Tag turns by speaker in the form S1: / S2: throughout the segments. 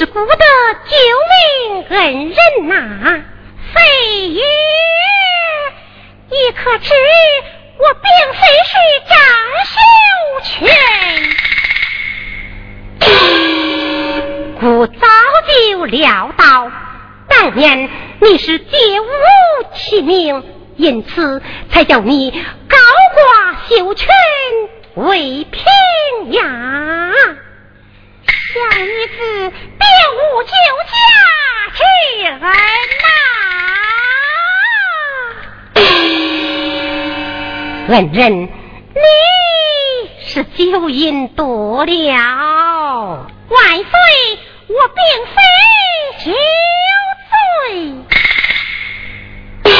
S1: 是故得救命恩人呐、啊，飞，你可知我并非是张秀全，故早就料到当年你是借物其名，因此才叫你高挂秀全为平阳。
S2: 小女子并无酒驾之恩
S1: 呐，恩人，你是酒瘾多了。
S2: 万岁，我并非酒醉，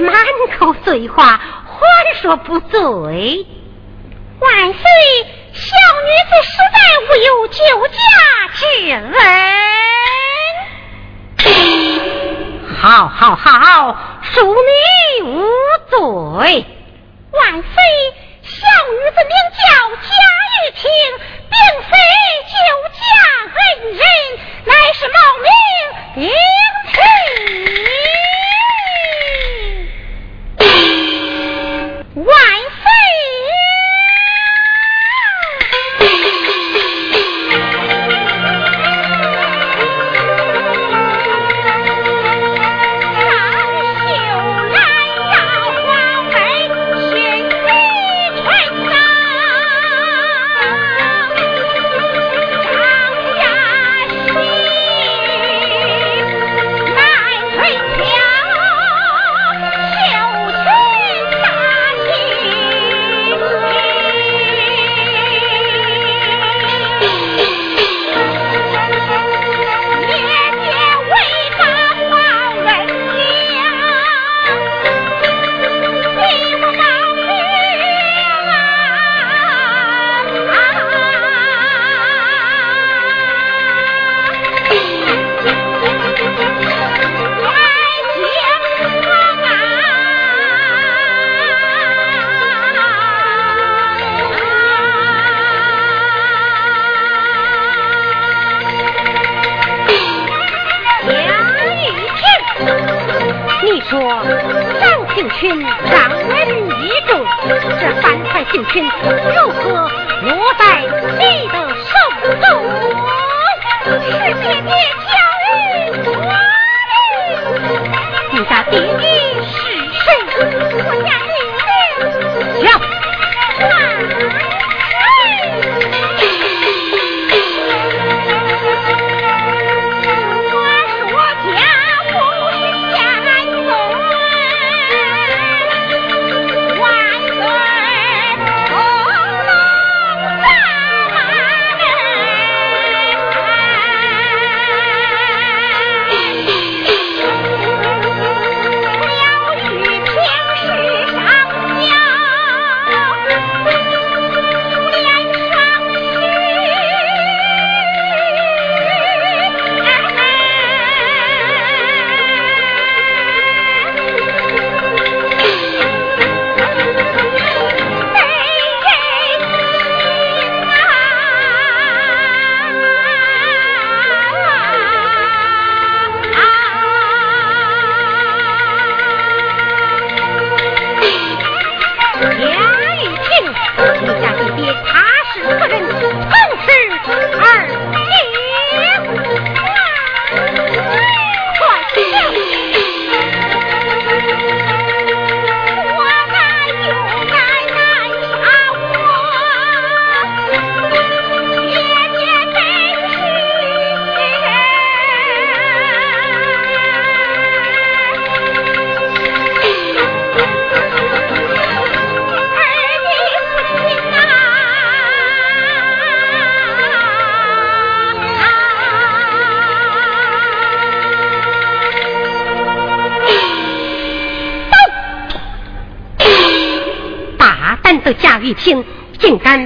S2: 满口
S1: 醉话，还说不醉，
S2: 万岁。小女子实在无有救驾之
S1: 恩。好好好，恕你无罪。
S2: 万岁，小女子名叫贾玉婷，并非救驾恩人，乃是冒名
S1: 顶替。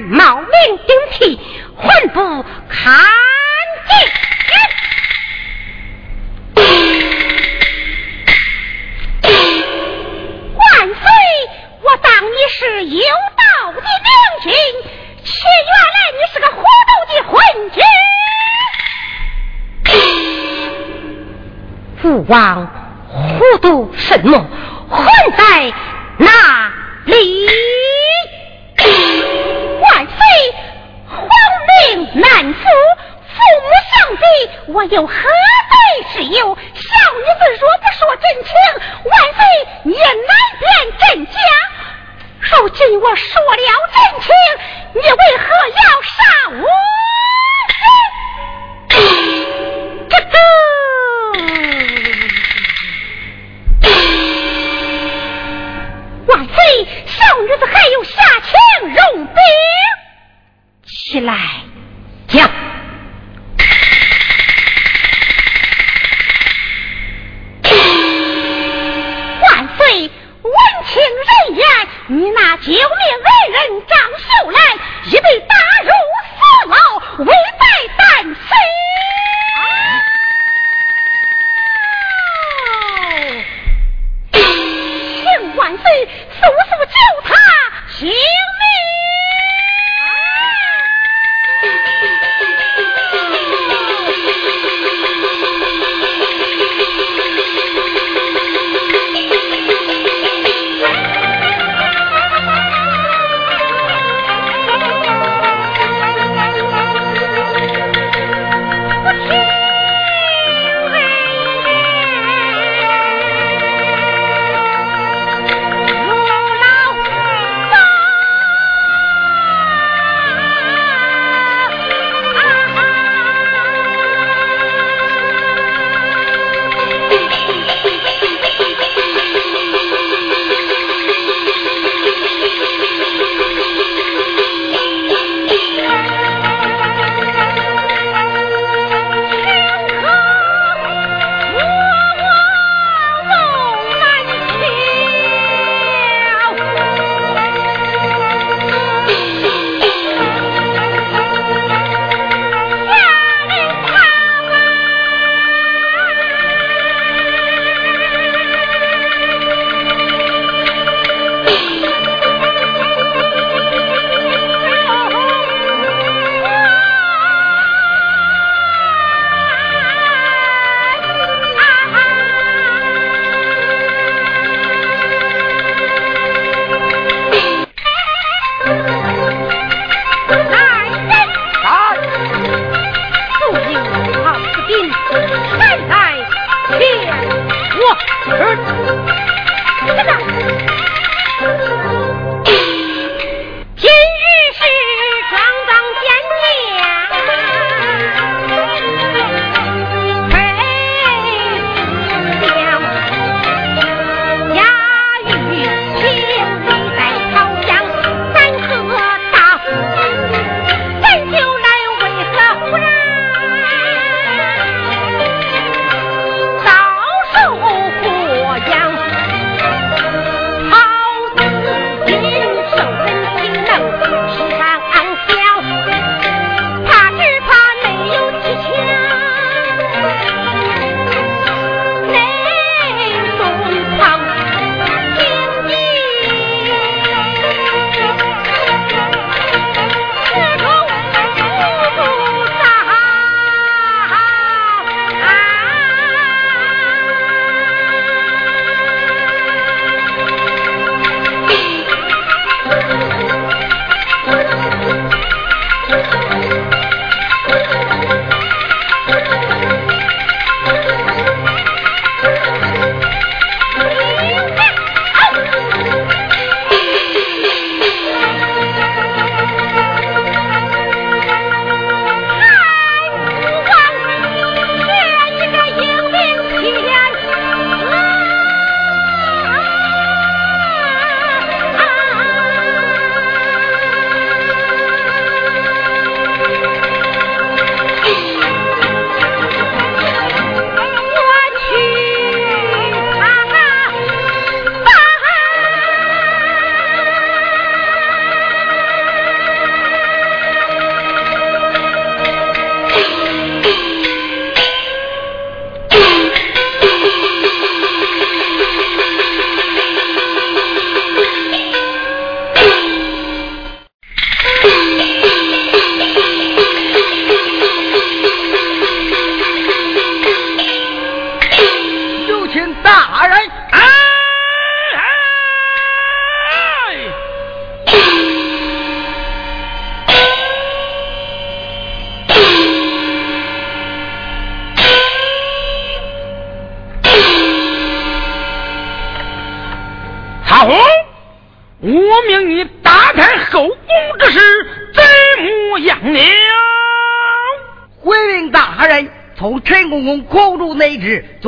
S1: 冒名顶替，还不看
S2: 紧！万岁！我当你是有道的明君，却原来你是个糊涂的昏
S1: 君！父王糊涂什么？混在哪里？
S2: 我有何罪之有？小女子若不说真情，万岁也难辨真假。如今我说了真情，你为何要杀我？这个万岁，小女子还有下情容禀，
S1: 起来。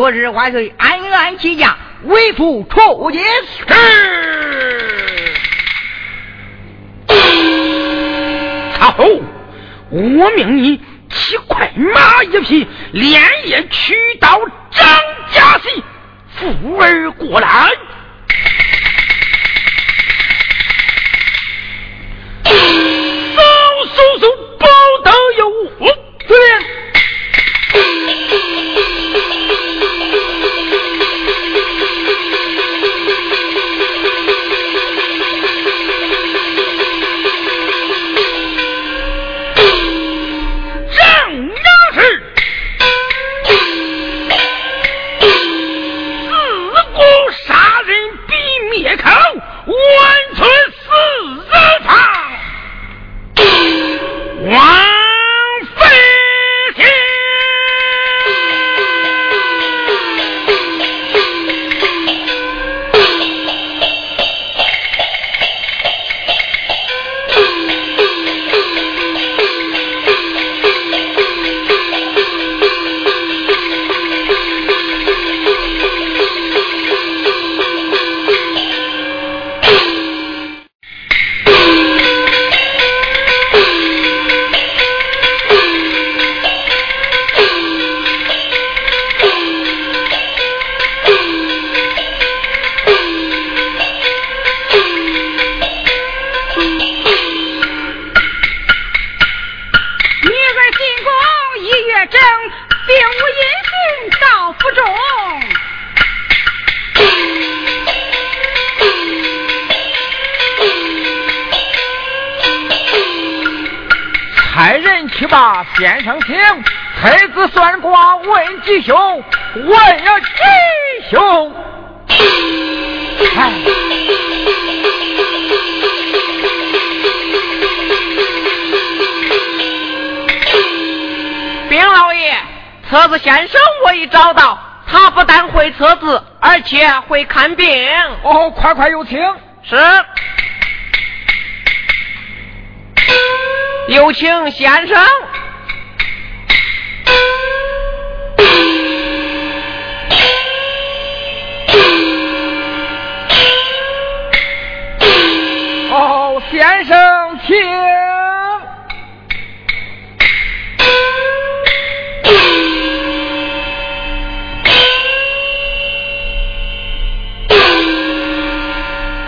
S3: 昨日万岁安安起驾，为父出京。
S4: 曹后，我命你骑快马一匹，连夜去到张家西，扶儿过来。
S5: 吉凶。哎。
S6: 禀老爷，车子先生我已找到，他不但会车子，而且会看病。
S5: 哦，快快有请。
S6: 是。有请先生。
S5: 请。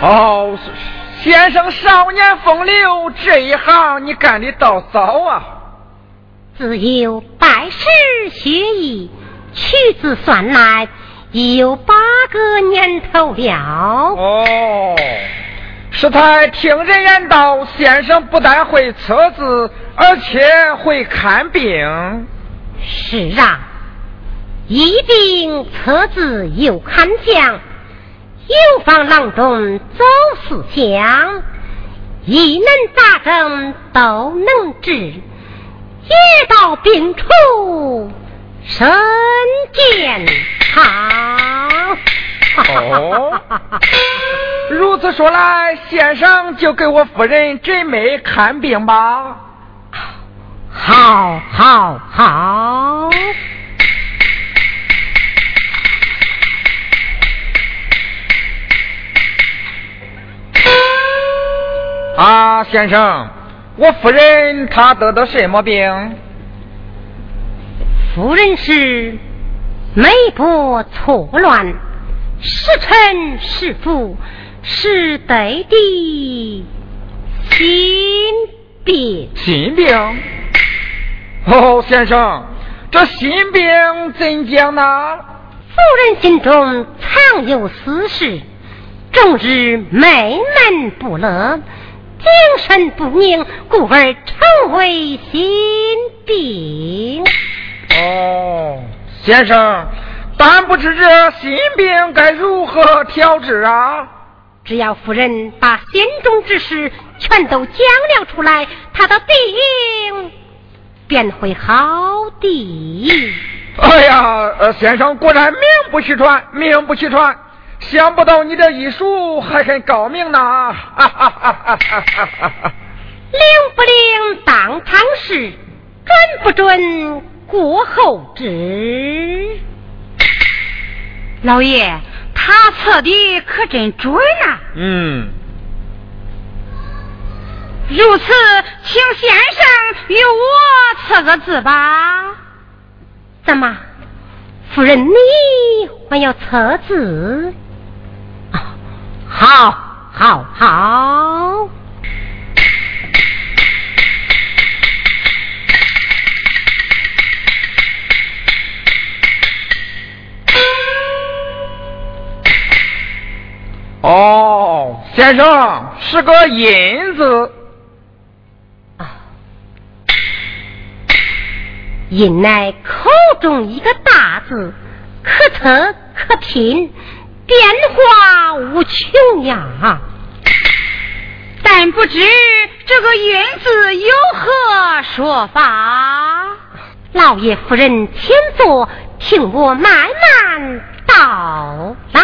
S5: 哦，先生少年风流，这一行你干的倒早啊！
S1: 自有拜师学艺，屈指算来已有八个年头了。
S5: 哦，师太听人言道，先生不但会测字，而且会看病。
S1: 是啊，医病测字又看相。有方郎中走四乡，一能杂症都能治，一到病除身健康。
S5: 哦，如此说来，先生就给我夫人诊脉看病吧。
S1: 好，好，好。
S5: 啊，先生，我夫人她得的什么病？
S1: 夫人是脉搏错乱，时沉时浮，是得的心病。
S5: 心病？哦，先生，这心病怎讲呢？
S1: 夫人心中藏有私事，终日闷闷不乐。精神不宁，故而成为心病。
S5: 哦，先生，但不知这心病该如何调治啊？
S1: 只要夫人把心中之事全都讲了出来，他的病便会好的。
S5: 哎呀，呃先生果然名不虚传，名不虚传。想不到你的医术还很高明呢！
S1: 灵不灵当场试，准不准过后知。
S2: 老爷，他测的可真准啊！
S5: 嗯。
S2: 如此，请先生与我测个字吧。
S1: 怎么，夫人你还要测字？好，好，好。
S5: 哦，先生是个印字
S1: 啊，印乃口中一个大字，可测可拼。变化无穷呀，
S2: 但不知这个“印”字有何说法？
S1: 老爷夫人，请坐，听我慢慢道来。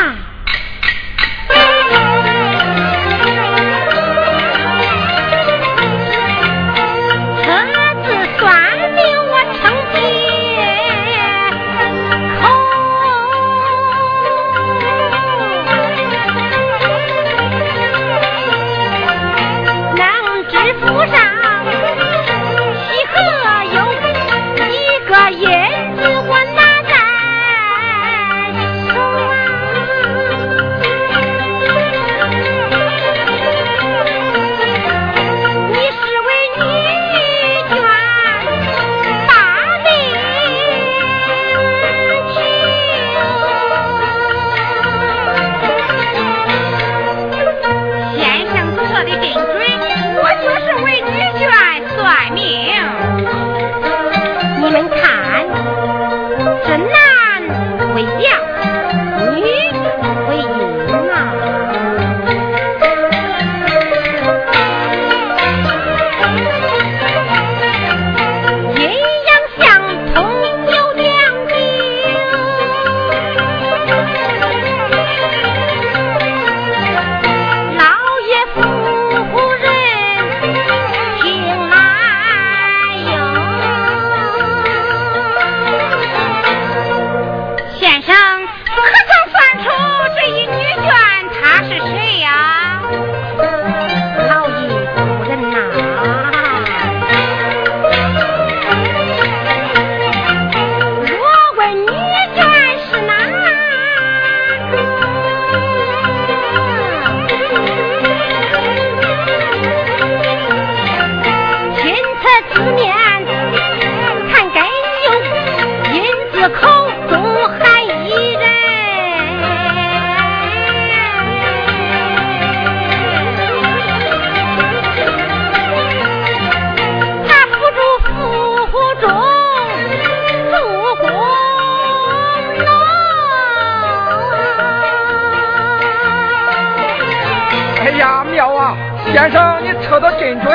S5: 哎呀妙啊！先生，你测的真准，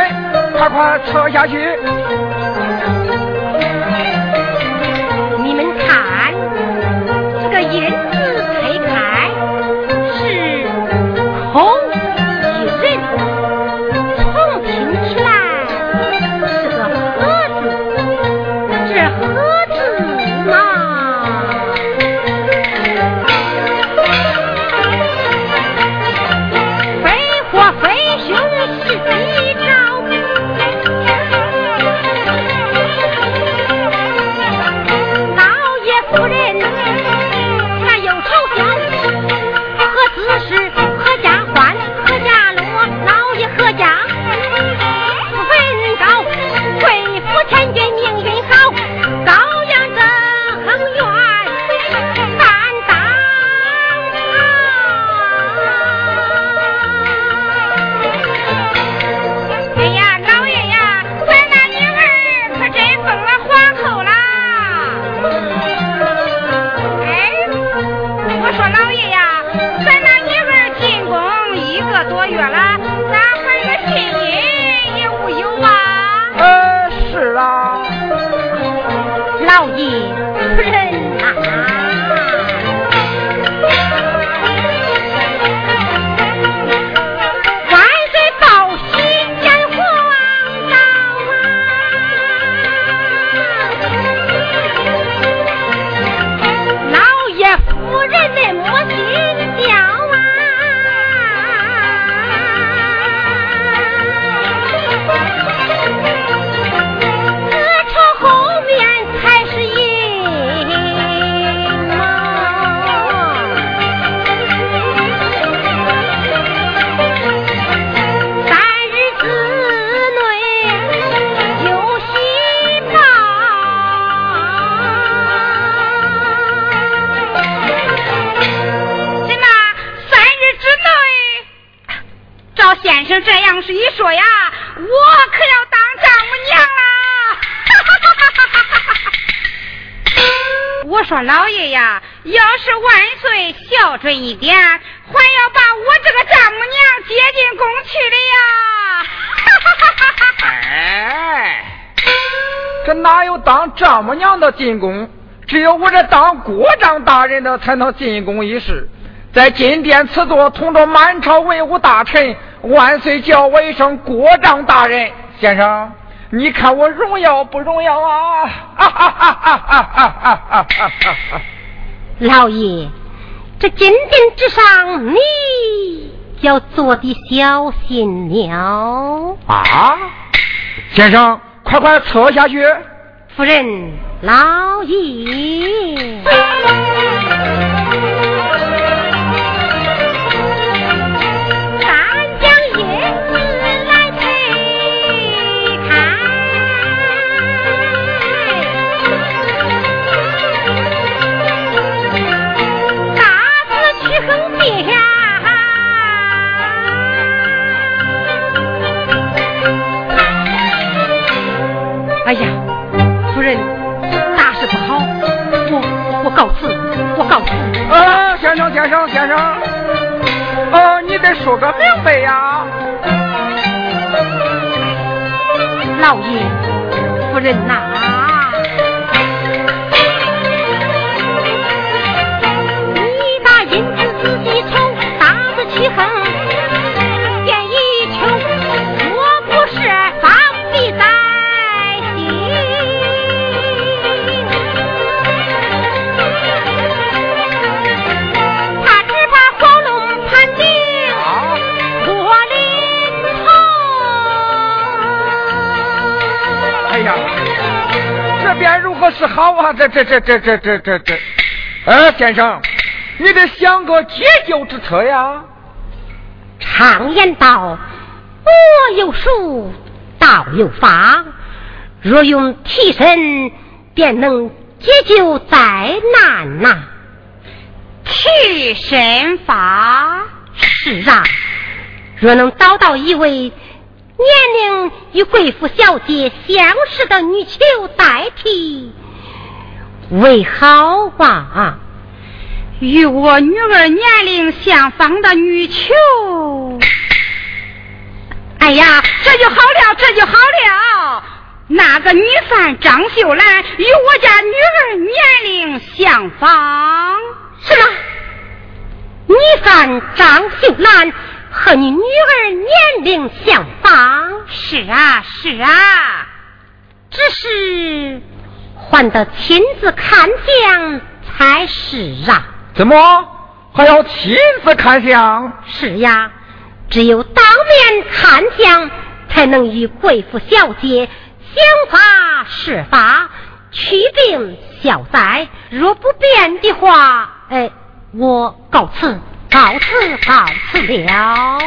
S5: 快快测下去。
S1: 你们看，这个烟进宫，
S5: 只有我这当国丈大人的才能进宫一事，在金殿赐座，同着满朝文武大臣，万岁叫我一声国丈大人，先生，你看我荣耀不荣耀啊？哈哈哈哈哈哈。
S1: 老爷，这金殿之上，你要做的小心了
S5: 啊。先生，快快撤下去，
S1: 夫人。老爷，咱将燕子来推开，打死去横店。哎呀！
S5: 先生，先生，呃，你得说个明白呀。
S1: 老爷，夫人呐、
S5: 该如何是好啊？这这这这这这这这，呃，先生，你得想个解救之策呀。
S1: 常言道：“我有术，道有法。若用替身，便能解救灾难呐、
S2: 替身法。
S1: 是啊，若能找到一位年龄与贵妇小姐相识的女囚代替，为好吧？
S2: 与我女儿年龄相仿的女囚，哎呀，这就好了，这就好了。那个女犯张秀兰与我家女儿年龄相仿。
S1: 是吗？女犯张秀兰和你女儿年龄相仿？
S2: 是啊，是啊。
S1: 只是还得亲自看相才是啊。
S5: 怎么还要亲自看相？
S1: 是呀。只有当面看相，才能与贵妇小姐想法施法，祛病消灾。若不便的话，哎，我告辞，告辞，告辞了。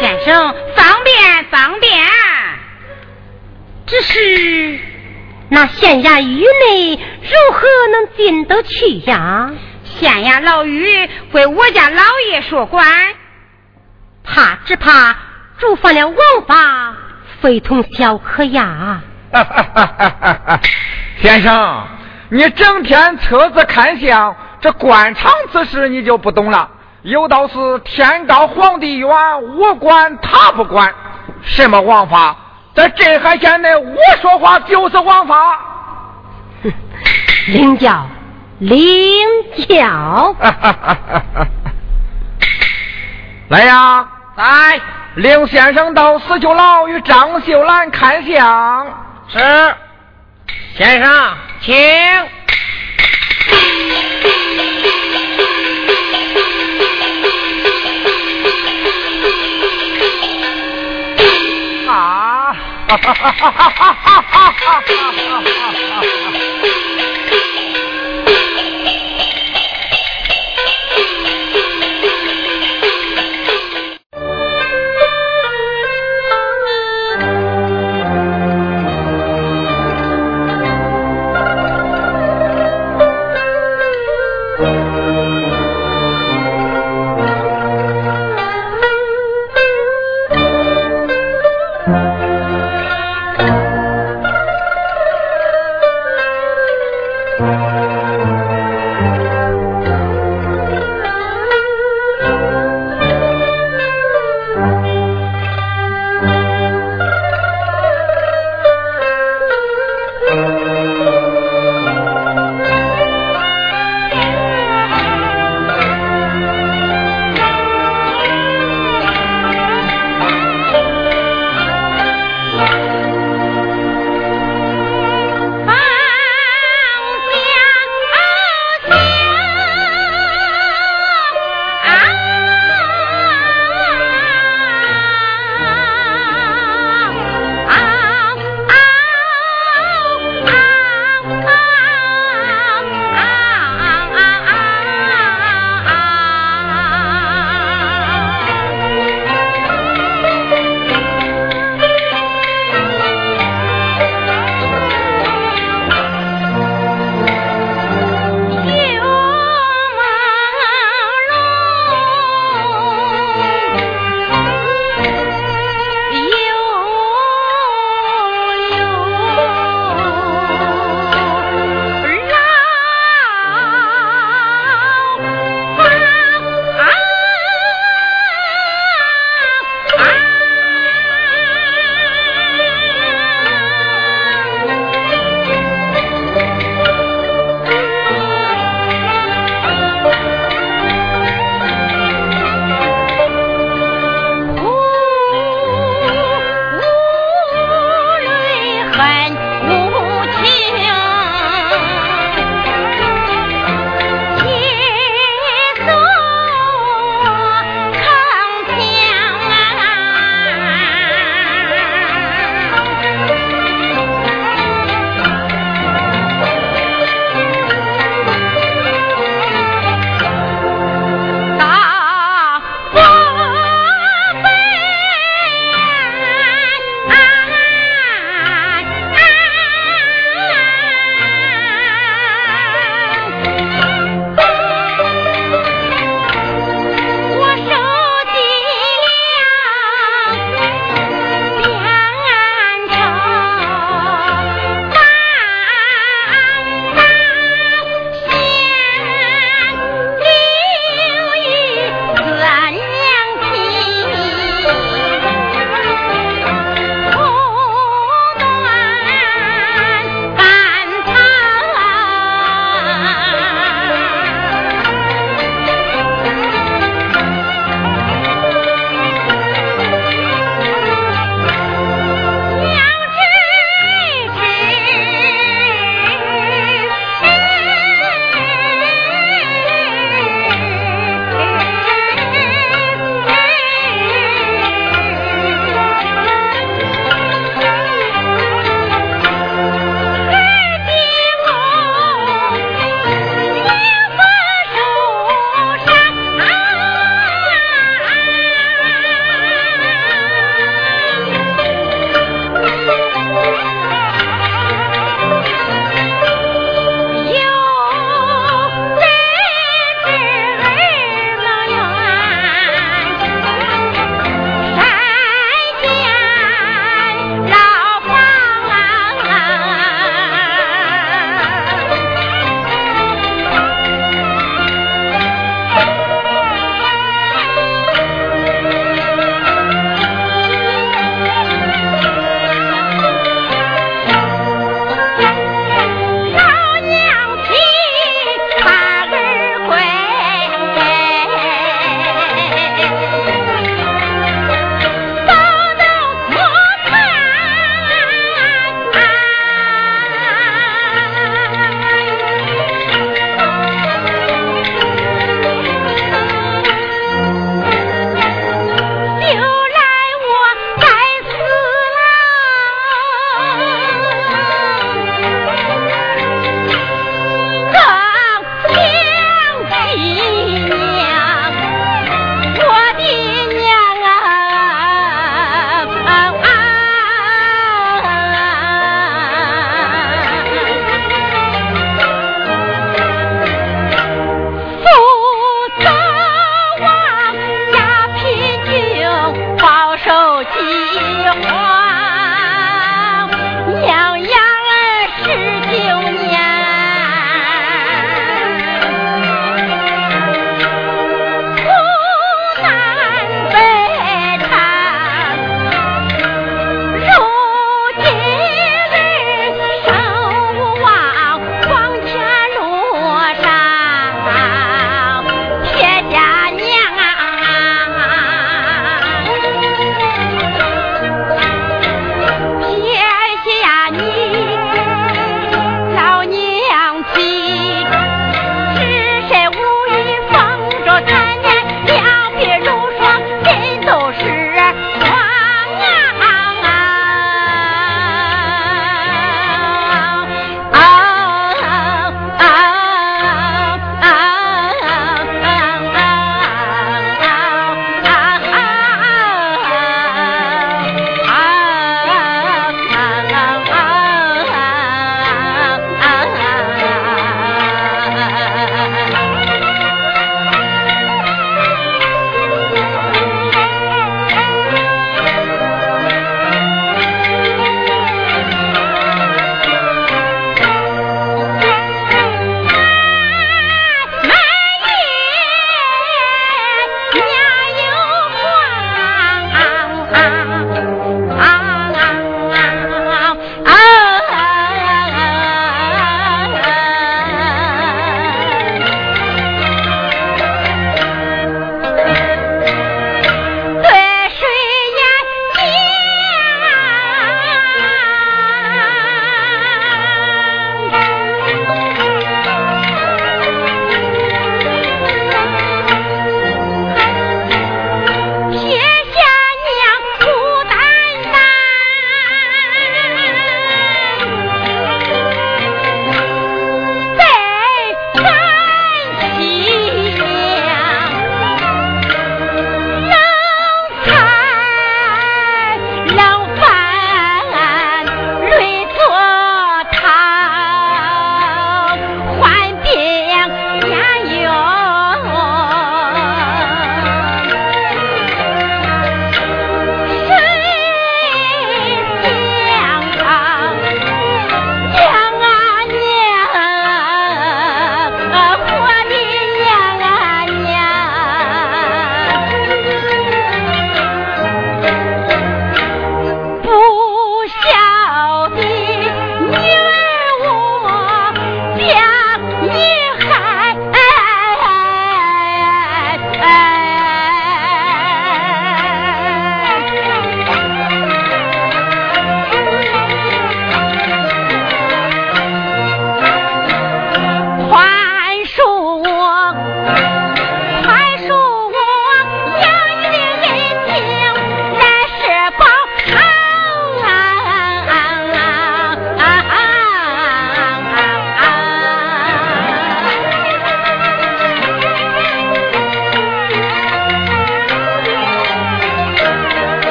S2: 先生，方便，方便。
S1: 只是那县衙狱内如何能进得去呀？
S2: 县衙牢狱归我家老爷说管。
S1: 怕只怕触犯了王法，非同小可呀！
S5: 先生，你整天车子看相，这官场之事你就不懂了。有道是天高皇帝远，我管他不管。什么王法？在镇海县内，我说话就是王法。
S1: 领教，领教。
S5: 来呀！
S6: 来，
S5: 令先生到死囚牢与张秀兰看相。
S6: 是，先生，请。
S5: 哈哈哈哈哈哈！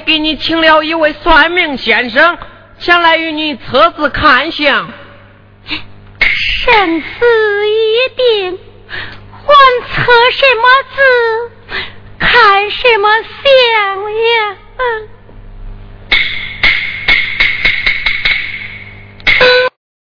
S6: 给你请了一位算命先生，前来与你测字看相。
S1: 神，